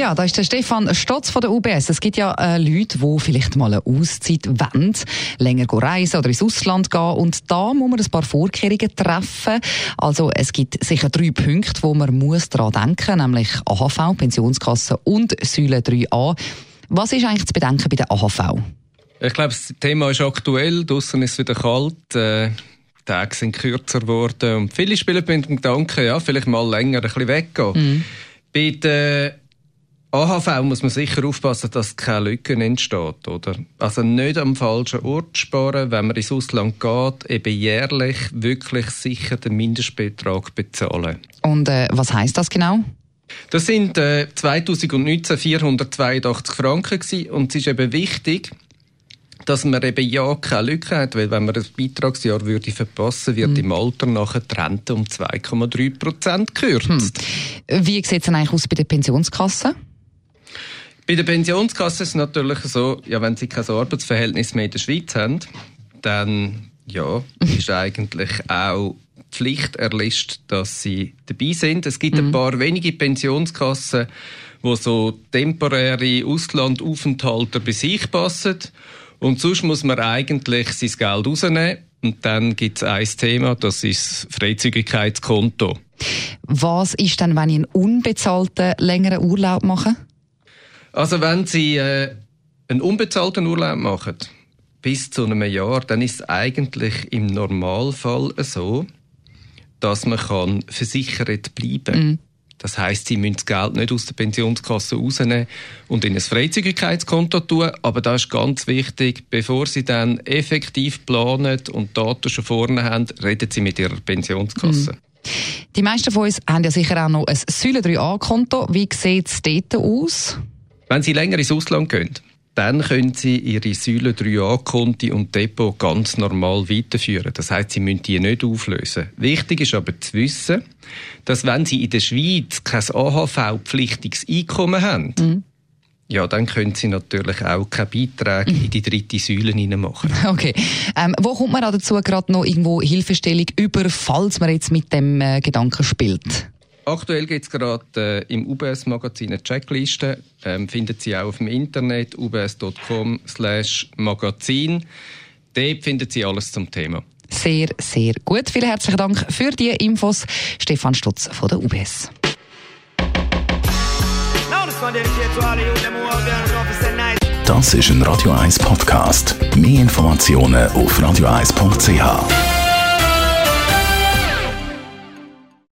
Ja, da ist der Stefan Stotz von der UBS. Es gibt ja äh, Leute, die vielleicht mal eine Auszeit wollen, länger reisen oder ins Ausland gehen. Und da muss man ein paar Vorkehrungen treffen. Also es gibt sicher drei Punkte, wo man muss daran denken nämlich AHV, Pensionskasse und Säule 3a. Was ist eigentlich zu bedenken bei der AHV? Ich glaube, das Thema ist aktuell. Draussen ist es wieder kalt. Äh die Tage sind kürzer geworden und viele spielen mit dem Gedanken, ja, vielleicht mal länger ein bisschen weggehen. Mhm. Bei der AHV muss man sicher aufpassen, dass keine Lücken entsteht, oder? Also nicht am falschen Ort sparen, wenn man ins Ausland geht, eben jährlich wirklich sicher den Mindestbetrag bezahlen. Und äh, was heißt das genau? Das sind äh, 2019 482 Franken gewesen, und es ist eben wichtig, dass man eben ja keine Lücke hat, weil wenn man das Beitragsjahr würde verpassen, wird hm. im Alter nachher die Rente um 2,3 Prozent gekürzt. Hm. Wie sieht es denn eigentlich aus bei der Pensionskasse? Bei der Pensionskasse ist es natürlich so, ja, wenn sie kein Arbeitsverhältnis mehr in der Schweiz haben, dann ja, ist eigentlich auch Pflicht erlischt, dass sie dabei sind. Es gibt mhm. ein paar wenige Pensionskassen, wo so temporäre Auslandaufenthalte bei sich passen. Und sonst muss man eigentlich sein Geld rausnehmen. Und dann gibt es ein Thema, das ist das Freizügigkeitskonto. Was ist denn, wenn ich einen unbezahlten längeren Urlaub mache? Also wenn Sie äh, einen unbezahlten Urlaub machen, bis zu einem Jahr, dann ist es eigentlich im Normalfall so, dass man kann versichert bleiben kann. Mhm. Das heißt, Sie müssen das Geld nicht aus der Pensionskasse rausnehmen und in ein Freizügigkeitskonto tun. Aber das ist ganz wichtig. Bevor Sie dann effektiv planen und Daten schon vorne haben, reden Sie mit Ihrer Pensionskasse. Mhm. Die meisten von uns haben ja sicher auch noch ein Säule 3a-Konto. Wie sieht es dort aus? Wenn Sie länger ins Ausland gehen, dann können Sie Ihre Säule 3a-Konti und Depot ganz normal weiterführen. Das heißt, Sie müssen die nicht auflösen. Wichtig ist aber zu wissen, dass wenn Sie in der Schweiz kein AHV-pflichtiges Einkommen haben, mhm. Ja, dann können Sie natürlich auch keine Beiträge in die dritte Säule machen. Okay. Ähm, wo kommt man dazu gerade noch irgendwo Hilfestellung über, falls man jetzt mit dem äh, Gedanken spielt? Aktuell gibt es gerade äh, im UBS-Magazin eine Checkliste. Ähm, findet Sie auch auf dem Internet ubs.com/magazin. Dort finden Sie alles zum Thema. Sehr, sehr gut. Vielen herzlichen Dank für die Infos. Stefan Stutz von der UBS. Das ist ein Radio 1 Podcast. Mehr Informationen auf radio1.ch.